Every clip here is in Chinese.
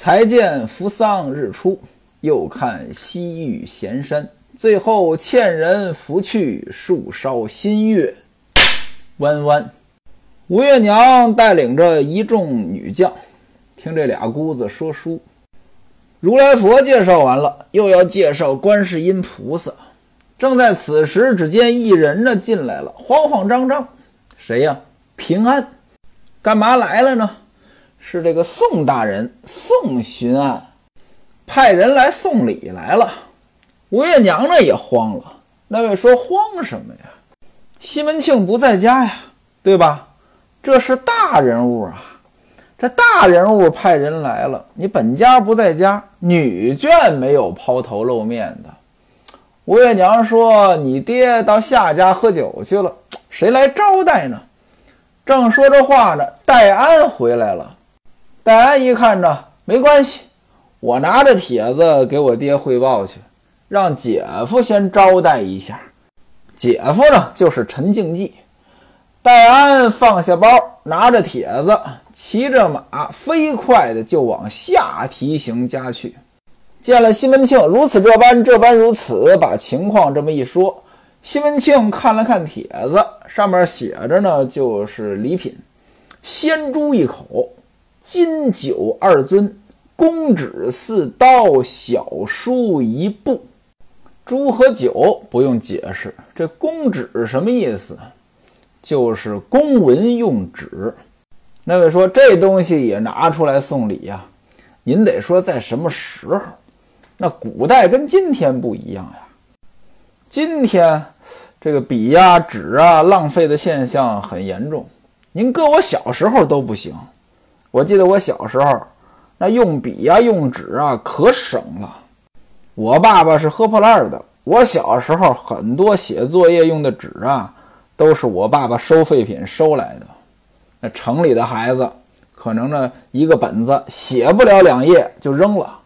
才见扶桑日出，又看西域闲山。最后欠人拂去树梢新月。弯弯，吴月娘带领着一众女将，听这俩姑子说书。如来佛介绍完了，又要介绍观世音菩萨。正在此时，只见一人呢进来了，慌慌张张。谁呀？平安，干嘛来了呢？是这个宋大人宋巡案，派人来送礼来了。吴月娘呢也慌了。那位说慌什么呀？西门庆不在家呀，对吧？这是大人物啊，这大人物派人来了，你本家不在家，女眷没有抛头露面的。吴月娘说：“你爹到夏家喝酒去了，谁来招待呢？”正说着话呢，戴安回来了。戴安一看着，没关系，我拿着帖子给我爹汇报去，让姐夫先招待一下。姐夫呢，就是陈敬济。戴安放下包，拿着帖子，骑着马，飞快的就往下提刑家去。见了西门庆，如此这般，这般如此，把情况这么一说。西门庆看了看帖子，上面写着呢，就是礼品：鲜猪一口，金酒二尊，公纸四刀，小书一部。猪和酒不用解释，这公纸什么意思？就是公文用纸。那位说这东西也拿出来送礼呀？您得说在什么时候？那古代跟今天不一样呀。今天这个笔呀、纸啊浪费的现象很严重。您搁我小时候都不行。我记得我小时候那用笔呀、用纸啊可省了。我爸爸是喝破烂的，我小时候很多写作业用的纸啊都是我爸爸收废品收来的。那城里的孩子可能呢一个本子写不了两页就扔了。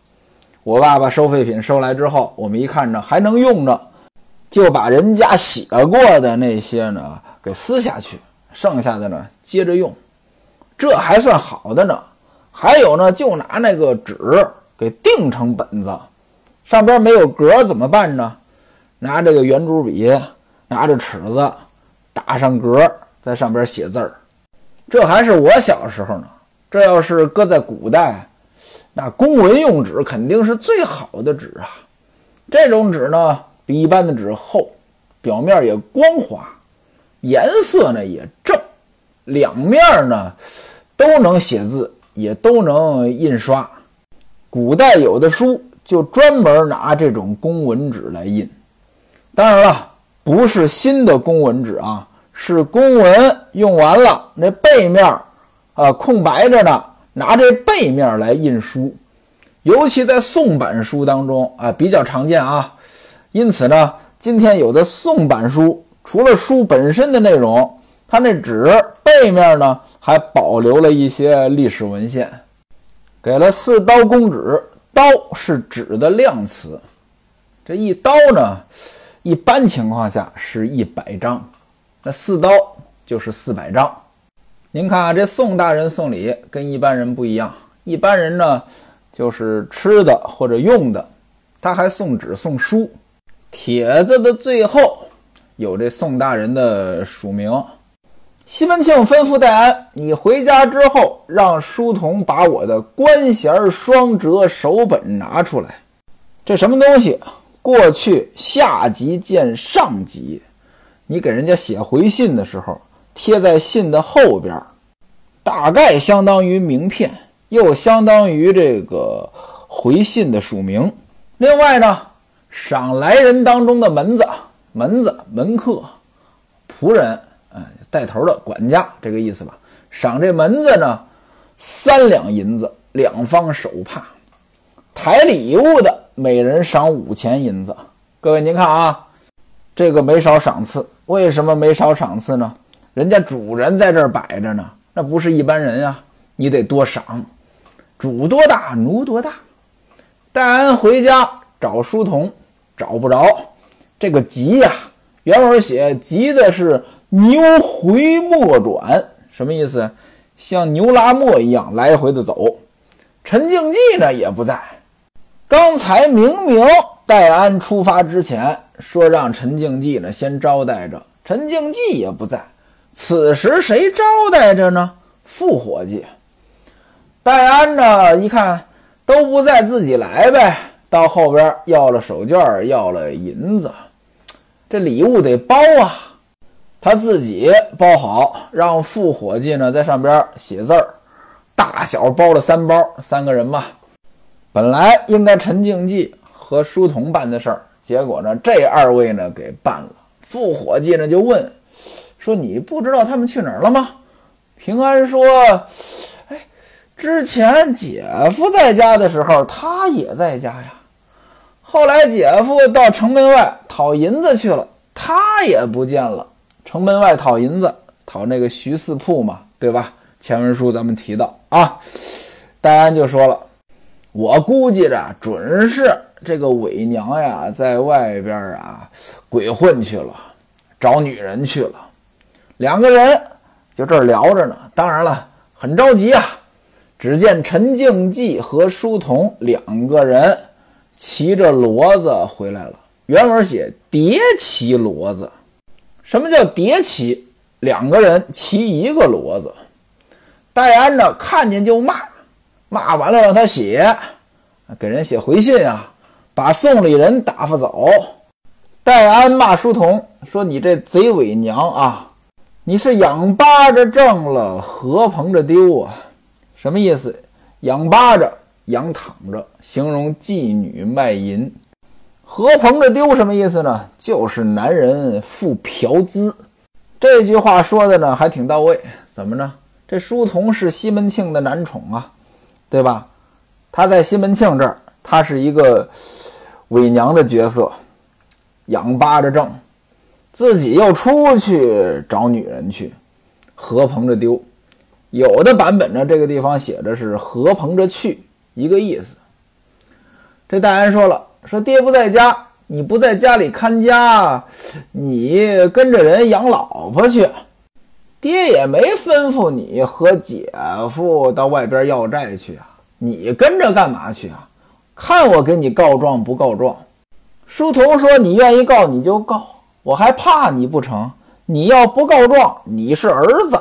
我爸爸收废品收来之后，我们一看着还能用着。就把人家写过的那些呢给撕下去，剩下的呢接着用，这还算好的呢。还有呢，就拿那个纸给订成本子，上边没有格怎么办呢？拿这个圆珠笔，拿着尺子打上格，在上边写字儿。这还是我小时候呢。这要是搁在古代，那公文用纸肯定是最好的纸啊。这种纸呢。比一般的纸厚，表面也光滑，颜色呢也正，两面呢都能写字，也都能印刷。古代有的书就专门拿这种公文纸来印。当然了，不是新的公文纸啊，是公文用完了，那背面啊空白着呢，拿这背面来印书。尤其在宋版书当中啊，比较常见啊。因此呢，今天有的宋版书，除了书本身的内容，它那纸背面呢还保留了一些历史文献，给了四刀公纸。刀是纸的量词，这一刀呢，一般情况下是一百张，那四刀就是四百张。您看啊，这宋大人送礼跟一般人不一样，一般人呢就是吃的或者用的，他还送纸送书。帖子的最后有这宋大人的署名。西门庆吩咐戴安：“你回家之后，让书童把我的官衔双折手本拿出来。这什么东西？过去下级见上级，你给人家写回信的时候，贴在信的后边，大概相当于名片，又相当于这个回信的署名。另外呢。”赏来人当中的门子、门子、门客、仆人，带头的管家，这个意思吧。赏这门子呢，三两银子，两方手帕。抬礼物的，每人赏五钱银子。各位，您看啊，这个没少赏赐。为什么没少赏赐呢？人家主人在这儿摆着呢，那不是一般人呀，你得多赏。主多大，奴多大。戴安回家找书童。找不着这个急呀！原文写急的是牛回磨转，什么意思？像牛拉磨一样来回的走。陈静济呢也不在。刚才明明戴安出发之前说让陈静济呢先招待着，陈静济也不在。此时谁招待着呢？副伙计。戴安呢一看都不在，自己来呗。到后边要了手绢，要了银子，这礼物得包啊。他自己包好，让副伙计呢在上边写字儿，大小包了三包，三个人嘛。本来应该陈静济和书童办的事儿，结果呢这二位呢给办了。副伙计呢就问说：“你不知道他们去哪儿了吗？”平安说：“哎，之前姐夫在家的时候，他也在家呀。后来姐夫到城门外讨银子去了，他也不见了。”城门外讨银子，讨那个徐四铺嘛，对吧？前文书咱们提到啊，戴安就说了，我估计着准是这个伪娘呀，在外边啊鬼混去了，找女人去了。两个人就这儿聊着呢，当然了，很着急啊。只见陈静济和书童两个人骑着骡子回来了，原文写叠骑骡子。什么叫叠骑？两个人骑一个骡子。戴安呢，看见就骂，骂完了让他写，给人写回信啊，把送礼人打发走。戴安骂书童说：“你这贼伪娘啊，你是仰巴着挣了，何棚着丢啊？什么意思？仰巴着，仰躺着，形容妓女卖淫。”何鹏着丢什么意思呢？就是男人负嫖资。这句话说的呢还挺到位。怎么呢？这书童是西门庆的男宠啊，对吧？他在西门庆这儿，他是一个伪娘的角色，仰巴着挣，自己又出去找女人去，何鹏着丢。有的版本呢，这个地方写着是何鹏着去，一个意思。这戴安说了。说爹不在家，你不在家里看家，你跟着人养老婆去。爹也没吩咐你和姐夫到外边要债去啊，你跟着干嘛去啊？看我给你告状不告状？书童说：“你愿意告你就告，我还怕你不成？你要不告状，你是儿子。”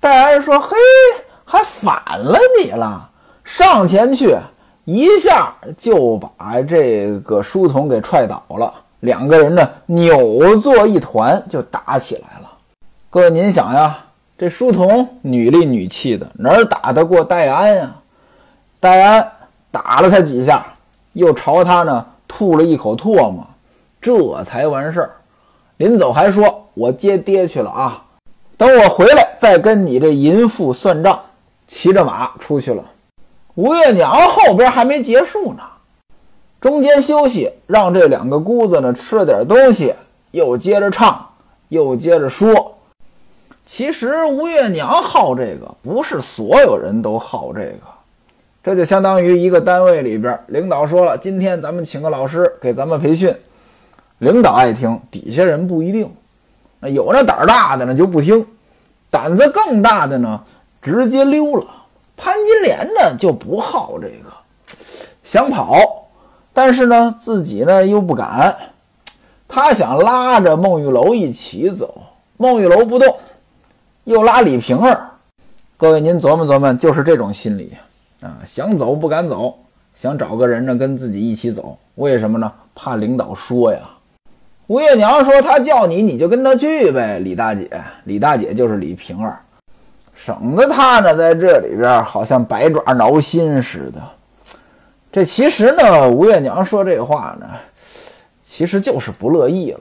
戴安说：“嘿，还反了你了，上前去。”一下就把这个书童给踹倒了，两个人呢扭作一团就打起来了。各位您想呀，这书童女里女气的，哪儿打得过戴安呀？戴安打了他几下，又朝他呢吐了一口唾沫，这才完事儿。临走还说：“我接爹去了啊，等我回来再跟你这淫妇算账。”骑着马出去了。吴月娘后边还没结束呢，中间休息，让这两个姑子呢吃了点东西，又接着唱，又接着说。其实吴月娘好这个，不是所有人都好这个。这就相当于一个单位里边，领导说了，今天咱们请个老师给咱们培训，领导爱听，底下人不一定。那有那胆儿大的呢就不听，胆子更大的呢直接溜了。潘金莲呢就不好这个，想跑，但是呢自己呢又不敢，他想拉着孟玉楼一起走，孟玉楼不动，又拉李瓶儿。各位您琢磨琢磨，就是这种心理啊，想走不敢走，想找个人呢跟自己一起走，为什么呢？怕领导说呀。吴月娘说：“他叫你，你就跟他去呗。”李大姐，李大姐就是李瓶儿。省得他呢，在这里边好像百爪挠心似的。这其实呢，吴月娘说这话呢，其实就是不乐意了。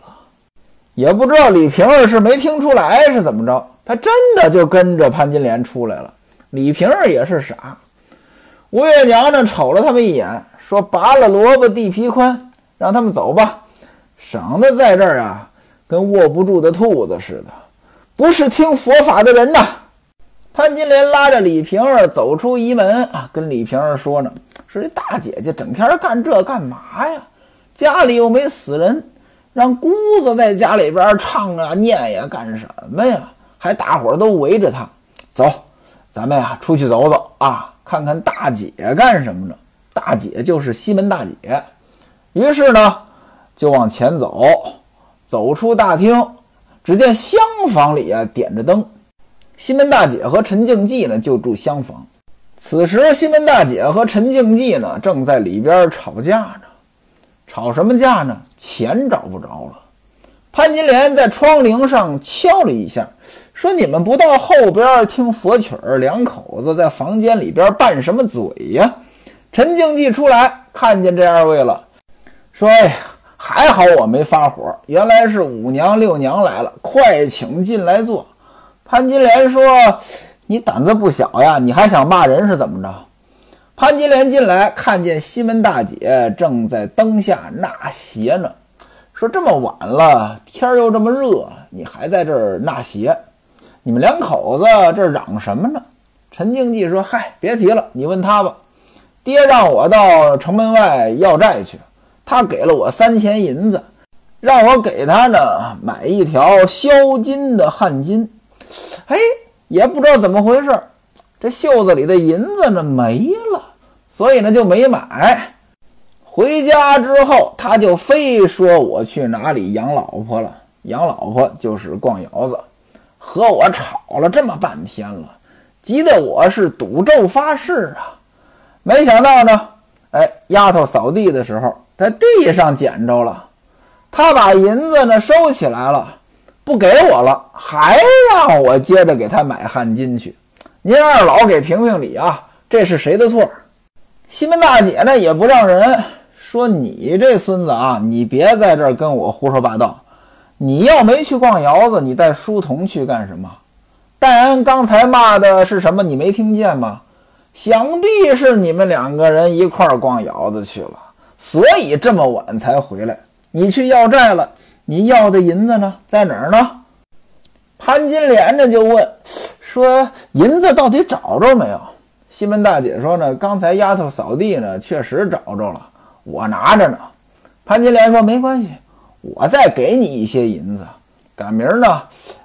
也不知道李瓶儿是没听出来是怎么着，他真的就跟着潘金莲出来了。李瓶儿也是傻。吴月娘呢，瞅了他们一眼，说：“拔了萝卜地皮宽，让他们走吧，省得在这儿啊，跟握不住的兔子似的，不是听佛法的人呐。”潘金莲拉着李瓶儿走出仪门啊，跟李瓶儿说呢：“说这大姐姐整天干这干嘛呀？家里又没死人，让姑子在家里边唱啊念呀干什么呀？还大伙儿都围着她。走，咱们呀出去走走啊，看看大姐干什么呢？大姐就是西门大姐。于是呢，就往前走，走出大厅，只见厢房里啊点着灯，西门大姐和陈静济呢就住厢房。此时，西门大姐和陈静济呢正在里边吵架呢，吵什么架呢？钱找不着了。潘金莲在窗棂上敲了一下，说：“你们不到后边听佛曲儿，两口子在房间里边拌什么嘴呀？”陈静济出来看见这二位了，说：“哎呀，还好我没发火，原来是五娘六娘来了，快请进来坐。”潘金莲说。你胆子不小呀！你还想骂人是怎么着？潘金莲进来，看见西门大姐正在灯下纳鞋呢，说：“这么晚了，天又这么热，你还在这儿纳鞋？你们两口子这嚷什么呢？”陈静济说：“嗨，别提了，你问他吧。爹让我到城门外要债去，他给了我三钱银子，让我给他呢买一条销金的汗巾。哎。”也不知道怎么回事，这袖子里的银子呢没了，所以呢就没买。回家之后，他就非说我去哪里养老婆了，养老婆就是逛窑子，和我吵了这么半天了，急得我是赌咒发誓啊。没想到呢，哎，丫头扫地的时候在地上捡着了，他把银子呢收起来了。不给我了，还让我接着给他买汗巾去。您二老给评评理啊，这是谁的错？西门大姐呢也不让人说，你这孙子啊，你别在这儿跟我胡说八道。你要没去逛窑子，你带书童去干什么？戴安刚才骂的是什么？你没听见吗？想必是你们两个人一块儿逛窑子去了，所以这么晚才回来。你去要债了。你要的银子呢，在哪儿呢？潘金莲呢就问说：“银子到底找着没有？”西门大姐说：“呢，刚才丫头扫地呢，确实找着了，我拿着呢。”潘金莲说：“没关系，我再给你一些银子，赶明儿呢，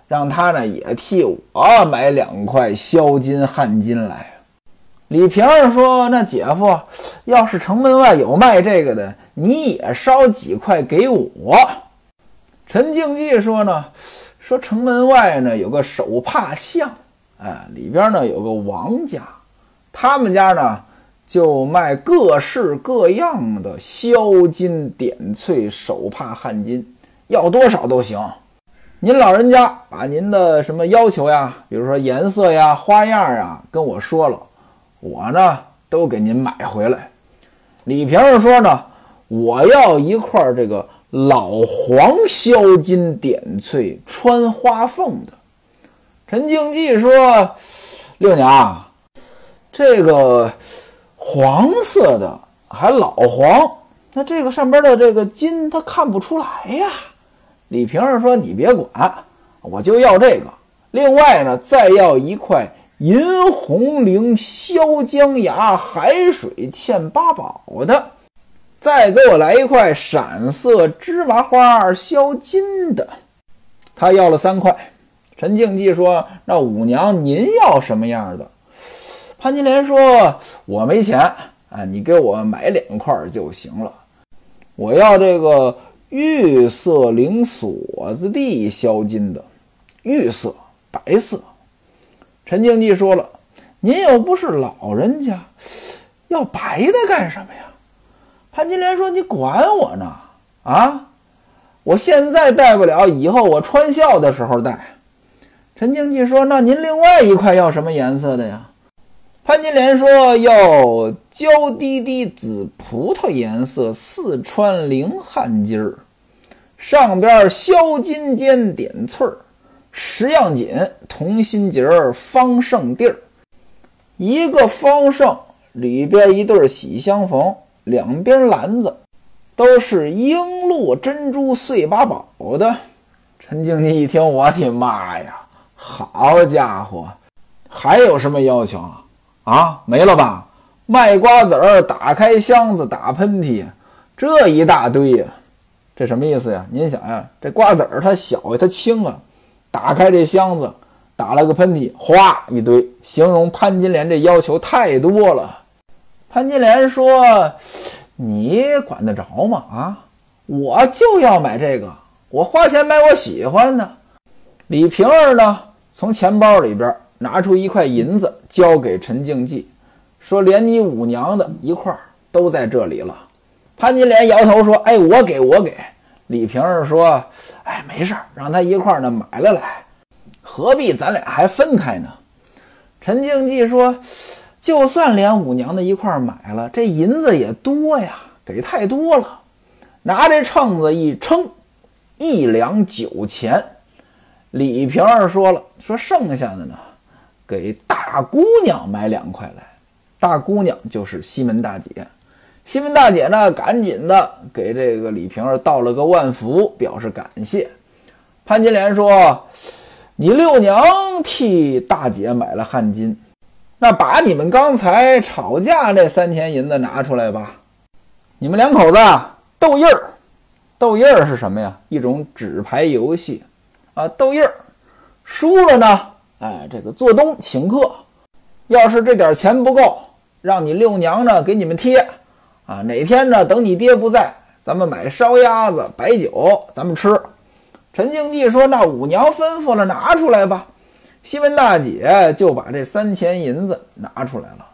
让他呢也替我买两块销金汗巾来。”李瓶儿说：“那姐夫，要是城门外有卖这个的，你也捎几块给我。”陈静济说呢，说城门外呢有个手帕巷，哎，里边呢有个王家，他们家呢就卖各式各样的销金点翠手帕汗巾，要多少都行。您老人家把您的什么要求呀，比如说颜色呀、花样啊，跟我说了，我呢都给您买回来。李瓶儿说呢，我要一块这个。老黄销金点翠穿花凤的，陈静济说：“六娘，这个黄色的还老黄，那这个上边的这个金他看不出来呀。”李瓶儿说：“你别管，我就要这个。另外呢，再要一块银红绫销江崖海水嵌八宝的。”再给我来一块闪色芝麻花镶金的，他要了三块。陈静济说：“那五娘您要什么样的？”潘金莲说：“我没钱啊，你给我买两块就行了。我要这个玉色绫锁子地镶金的，玉色白色。”陈静济说了：“您又不是老人家，要白的干什么呀？”潘金莲说：“你管我呢？啊，我现在戴不了，以后我穿孝的时候戴。”陈经济说：“那您另外一块要什么颜色的呀？”潘金莲说：“要娇滴滴紫葡萄颜色四川绫汗巾儿，上边销金尖点翠儿，十样锦同心结儿方胜地儿，一个方胜里边一对喜相逢。”两边篮子都是璎珞珍珠碎八宝的。陈静济一听，我的妈呀！好家伙，还有什么要求啊？啊，没了吧？卖瓜子儿，打开箱子打喷嚏，这一大堆呀，这什么意思呀？您想呀，这瓜子儿它小呀，它轻啊，打开这箱子，打了个喷嚏，哗一堆，形容潘金莲这要求太多了。潘金莲说：“你管得着吗？啊，我就要买这个，我花钱买我喜欢的。”李瓶儿呢，从钱包里边拿出一块银子，交给陈静济，说：“连你五娘的一块都在这里了。”潘金莲摇头说：“哎，我给我给。”李瓶儿说：“哎，没事儿，让他一块儿呢买了来，何必咱俩还分开呢？”陈静济说：“就算连五娘的一块买了，这银子也多呀，给太多了。拿这秤子一称，一两九钱。”李瓶儿说了：“说剩下的呢，给大姑娘买两块来。大姑娘就是西门大姐。”西门大姐呢，赶紧的给这个李瓶儿道了个万福，表示感谢。潘金莲说：“你六娘替大姐买了汗巾，那把你们刚才吵架那三钱银子拿出来吧。你们两口子斗印儿，斗印儿是什么呀？一种纸牌游戏啊。斗印儿输了呢，哎，这个做东请客。要是这点钱不够，让你六娘呢给你们贴。”啊，哪天呢？等你爹不在，咱们买烧鸭子、白酒，咱们吃。陈静济说：“那五娘吩咐了，拿出来吧。”西门大姐就把这三钱银子拿出来了，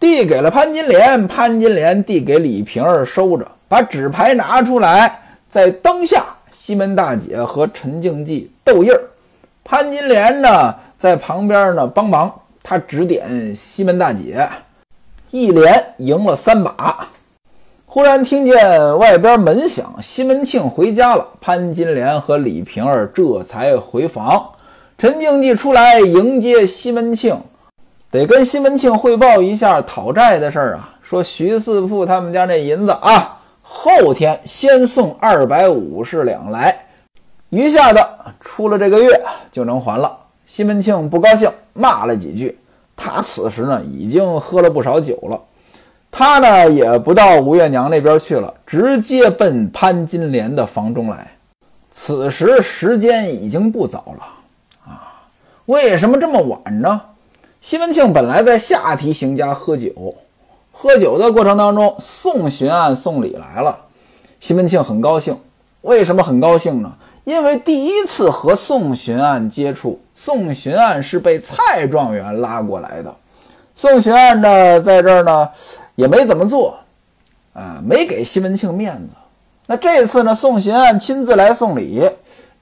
递给了潘金莲。潘金莲递给李瓶儿收着，把纸牌拿出来，在灯下，西门大姐和陈静济斗印儿。潘金莲呢，在旁边呢帮忙，她指点西门大姐，一连赢了三把。忽然听见外边门响，西门庆回家了。潘金莲和李瓶儿这才回房。陈静济出来迎接西门庆，得跟西门庆汇报一下讨债的事儿啊。说徐四铺他们家那银子啊，后天先送二百五十两来，余下的出了这个月就能还了。西门庆不高兴，骂了几句。他此时呢，已经喝了不少酒了。他呢也不到吴月娘那边去了，直接奔潘金莲的房中来。此时时间已经不早了！为什么这么晚呢？西门庆本来在下提刑家喝酒，喝酒的过程当中，宋巡案送礼来了。西门庆很高兴，为什么很高兴呢？因为第一次和宋巡案接触，宋巡案是被蔡状元拉过来的。宋巡案呢，在这儿呢。也没怎么做，啊，没给西门庆面子。那这次呢，宋巡案亲自来送礼，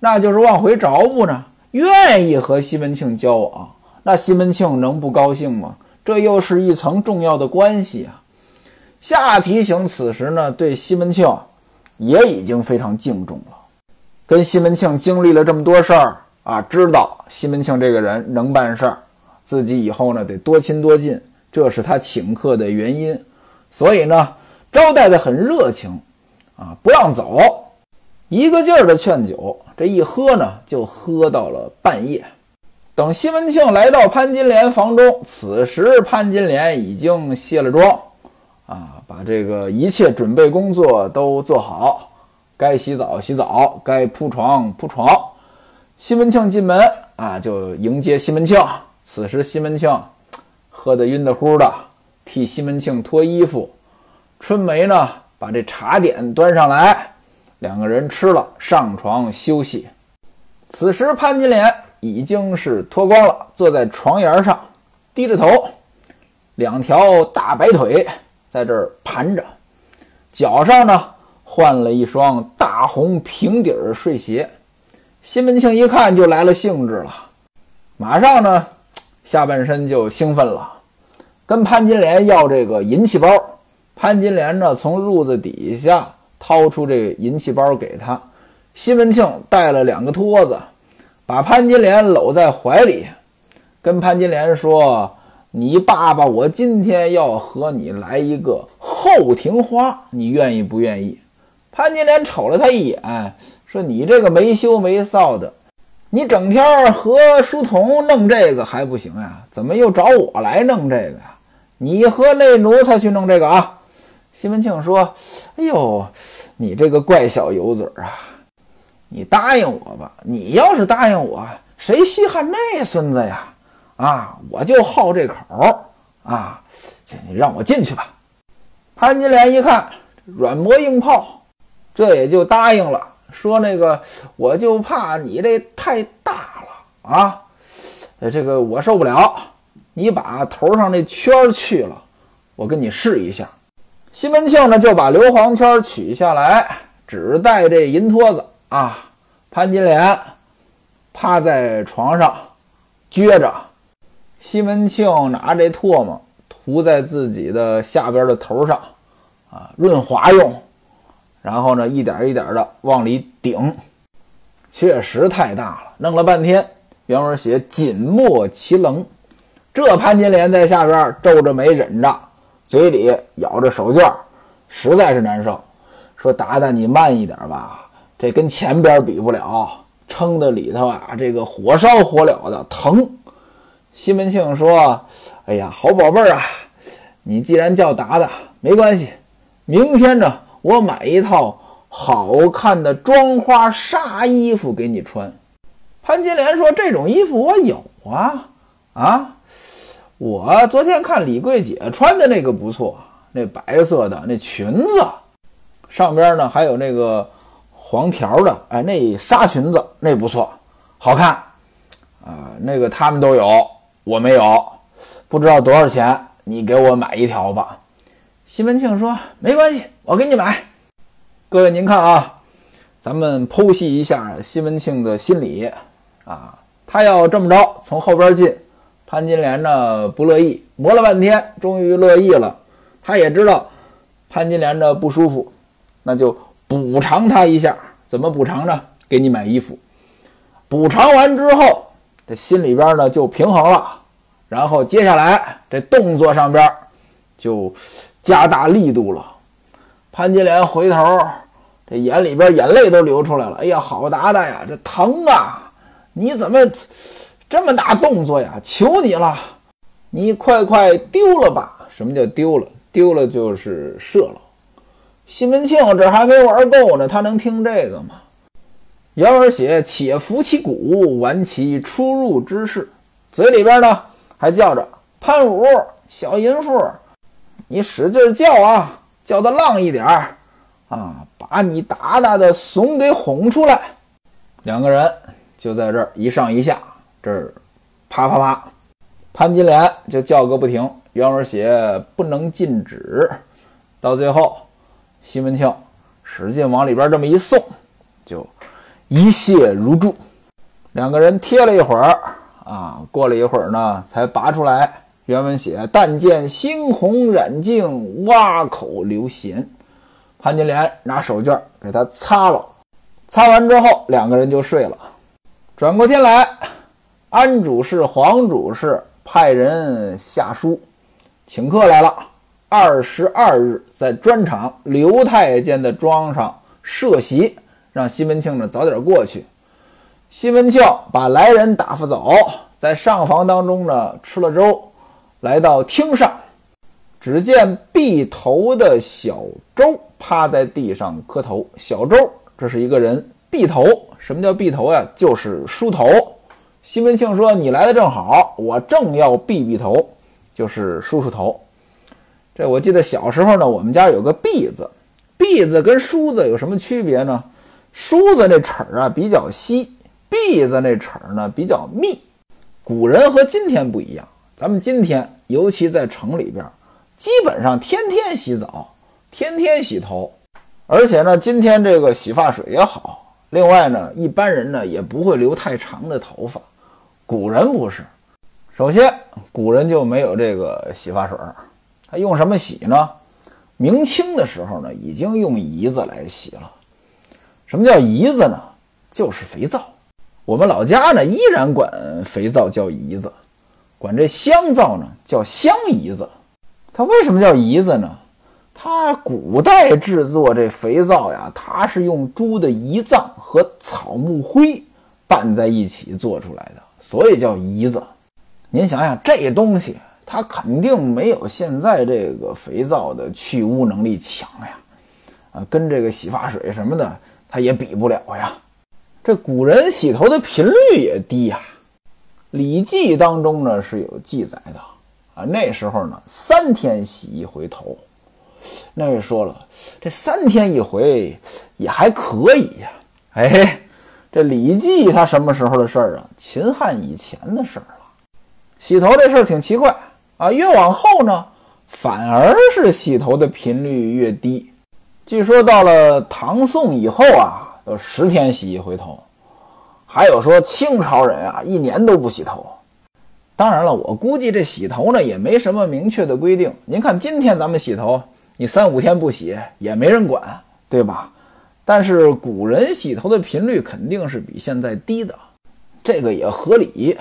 那就是往回找补呢，愿意和西门庆交往。那西门庆能不高兴吗？这又是一层重要的关系啊。夏提刑此时呢，对西门庆也已经非常敬重了，跟西门庆经历了这么多事儿啊，知道西门庆这个人能办事儿，自己以后呢得多亲多近。这是他请客的原因，所以呢，招待的很热情，啊，不让走，一个劲儿的劝酒，这一喝呢，就喝到了半夜。等西门庆来到潘金莲房中，此时潘金莲已经卸了妆，啊，把这个一切准备工作都做好，该洗澡洗澡，该铺床铺床。西门庆进门啊，就迎接西门庆。此时西门庆。喝得晕得乎的，替西门庆脱衣服。春梅呢，把这茶点端上来，两个人吃了，上床休息。此时潘金莲已经是脱光了，坐在床沿上，低着头，两条大白腿在这儿盘着，脚上呢换了一双大红平底儿睡鞋。西门庆一看就来了兴致了，马上呢。下半身就兴奋了，跟潘金莲要这个银器包。潘金莲呢，从褥子底下掏出这个银器包给他。西门庆带了两个托子，把潘金莲搂在怀里，跟潘金莲说：“你爸爸，我今天要和你来一个后庭花，你愿意不愿意？”潘金莲瞅了他一眼，说：“你这个没羞没臊的。”你整天和书童弄这个还不行呀？怎么又找我来弄这个呀？你和那奴才去弄这个啊？西门庆说：“哎呦，你这个怪小油嘴啊！你答应我吧。你要是答应我，谁稀罕那孙子呀？啊，我就好这口啊！这你让我进去吧。潘金莲一看软磨硬泡，这也就答应了，说那个我就怕你这太大了啊，这个我受不了。你把头上那圈去了，我跟你试一下。西门庆呢就把硫磺圈取下来，只带这银托子啊。潘金莲趴在床上撅着，西门庆拿这唾沫涂在自己的下边的头上啊，润滑用。然后呢，一点一点的往里顶，确实太大了。弄了半天，原文写紧没其棱。这潘金莲在下边皱着眉忍着，嘴里咬着手绢，实在是难受。说：“达达，你慢一点吧。”这跟前边比不了，撑的里头啊，这个火烧火燎的疼。西门庆说：“哎呀，好宝贝儿啊，你既然叫达达，没关系，明天呢，我买一套好看的妆花纱衣服给你穿。”潘金莲说：“这种衣服我有啊，啊，我昨天看李桂姐穿的那个不错，那白色的那裙子，上边呢还有那个。”黄条的，哎，那纱裙子那不错，好看，啊，那个他们都有，我没有，不知道多少钱，你给我买一条吧。西门庆说：“没关系，我给你买。”各位您看啊，咱们剖析一下西门庆的心理啊，他要这么着从后边进，潘金莲呢不乐意，磨了半天，终于乐意了。他也知道潘金莲的不舒服，那就。补偿他一下，怎么补偿呢？给你买衣服。补偿完之后，这心里边呢就平衡了。然后接下来这动作上边就加大力度了。潘金莲回头，这眼里边眼泪都流出来了。哎呀，好达达呀，这疼啊！你怎么这么大动作呀？求你了，你快快丢了吧！什么叫丢了？丢了就是射了。西门庆这还没玩够呢，他能听这个吗？原文写：“且扶其鼓，玩其出入之事。”嘴里边呢还叫着：“潘五，小淫妇，你使劲叫啊，叫的浪一点啊，把你达达的怂给哄出来。”两个人就在这儿一上一下，这儿啪啪啪，潘金莲就叫个不停。原文写：“不能禁止。”到最后。西门庆使劲往里边这么一送，就一泻如注。两个人贴了一会儿啊，过了一会儿呢，才拔出来。原文写：“但见猩红染净，洼口流涎。”潘金莲拿手绢给他擦了，擦完之后，两个人就睡了。转过天来，安主事、黄主事派人下书，请客来了。二十二日，在砖厂刘太监的庄上设席，让西门庆呢早点过去。西门庆把来人打发走，在上房当中呢吃了粥，来到厅上，只见闭头的小周趴在地上磕头。小周，这是一个人。闭头，什么叫闭头呀？就是梳头。西门庆说：“你来的正好，我正要避避头，就是梳梳头。”这我记得小时候呢，我们家有个篦子，篦子跟梳子有什么区别呢？梳子那齿儿啊比较稀，篦子那齿儿呢比较密。古人和今天不一样，咱们今天尤其在城里边，基本上天天洗澡，天天洗头，而且呢，今天这个洗发水也好。另外呢，一般人呢也不会留太长的头发，古人不是。首先，古人就没有这个洗发水。他用什么洗呢？明清的时候呢，已经用胰子来洗了。什么叫胰子呢？就是肥皂。我们老家呢，依然管肥皂叫胰子，管这香皂呢叫香胰子。它为什么叫胰子呢？它古代制作这肥皂呀，它是用猪的胰脏和草木灰拌在一起做出来的，所以叫胰子。您想想这东西。它肯定没有现在这个肥皂的去污能力强呀，啊，跟这个洗发水什么的，它也比不了呀。这古人洗头的频率也低呀，《礼记》当中呢是有记载的啊。那时候呢，三天洗一回头。那位说了，这三天一回也还可以呀。哎，这《礼记》它什么时候的事儿啊？秦汉以前的事儿了。洗头这事儿挺奇怪啊，越往后呢，反而是洗头的频率越低。据说到了唐宋以后啊。都十天洗一回头，还有说清朝人啊一年都不洗头。当然了，我估计这洗头呢也没什么明确的规定。您看今天咱们洗头，你三五天不洗也没人管，对吧？但是古人洗头的频率肯定是比现在低的，这个也合理。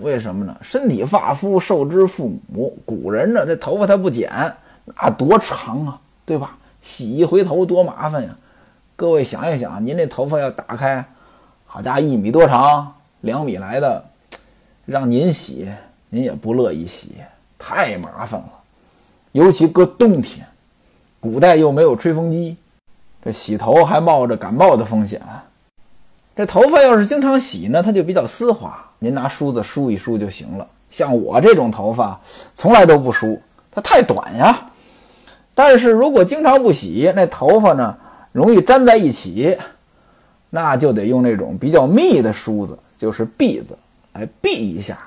为什么呢？身体发肤受之父母，古人呢这头发他不剪，那多长啊，对吧？洗一回头多麻烦呀。各位想一想，您这头发要打开，好家伙，一米多长，两米来的，让您洗，您也不乐意洗，太麻烦了。尤其搁冬天，古代又没有吹风机，这洗头还冒着感冒的风险。这头发要是经常洗呢，它就比较丝滑，您拿梳子梳一梳就行了。像我这种头发，从来都不梳，它太短呀。但是如果经常不洗，那头发呢？容易粘在一起，那就得用那种比较密的梳子，就是篦子来篦一下，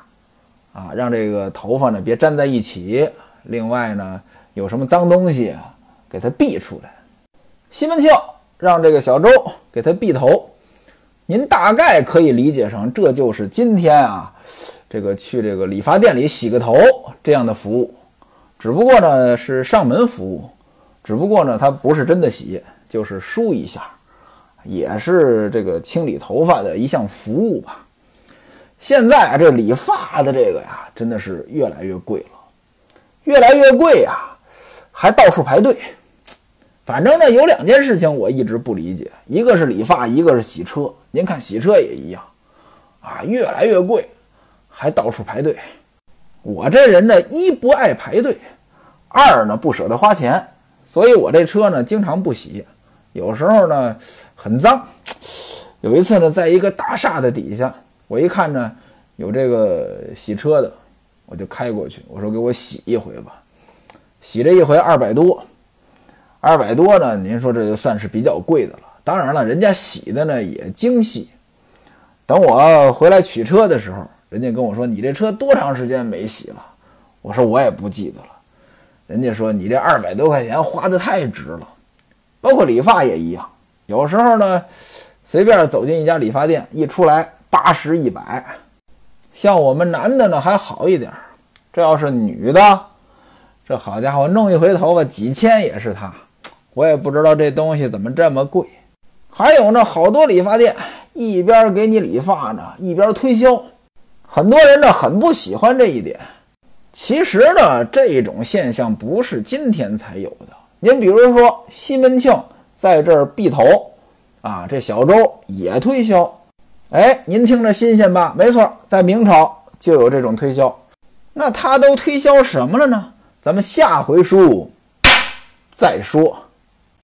啊，让这个头发呢别粘在一起。另外呢，有什么脏东西，给它篦出来。西门庆让这个小周给他篦头，您大概可以理解成这就是今天啊，这个去这个理发店里洗个头这样的服务，只不过呢是上门服务，只不过呢他不是真的洗。就是梳一下，也是这个清理头发的一项服务吧。现在啊，这理发的这个呀，真的是越来越贵了，越来越贵呀，还到处排队。反正呢，有两件事情我一直不理解，一个是理发，一个是洗车。您看洗车也一样，啊，越来越贵，还到处排队。我这人呢，一不爱排队，二呢不舍得花钱，所以我这车呢经常不洗。有时候呢，很脏。有一次呢，在一个大厦的底下，我一看呢，有这个洗车的，我就开过去，我说给我洗一回吧。洗这一回二百多，二百多呢，您说这就算是比较贵的了。当然了，人家洗的呢也精细。等我回来取车的时候，人家跟我说：“你这车多长时间没洗了？”我说：“我也不记得了。”人家说：“你这二百多块钱花的太值了。”包括理发也一样，有时候呢，随便走进一家理发店，一出来八十一百。像我们男的呢还好一点，这要是女的，这好家伙，弄一回头发几千也是他。我也不知道这东西怎么这么贵。还有呢，好多理发店一边给你理发呢，一边推销，很多人呢很不喜欢这一点。其实呢，这种现象不是今天才有的。您比如说，西门庆在这儿篦头，啊，这小周也推销，哎，您听着新鲜吧？没错，在明朝就有这种推销。那他都推销什么了呢？咱们下回书再说。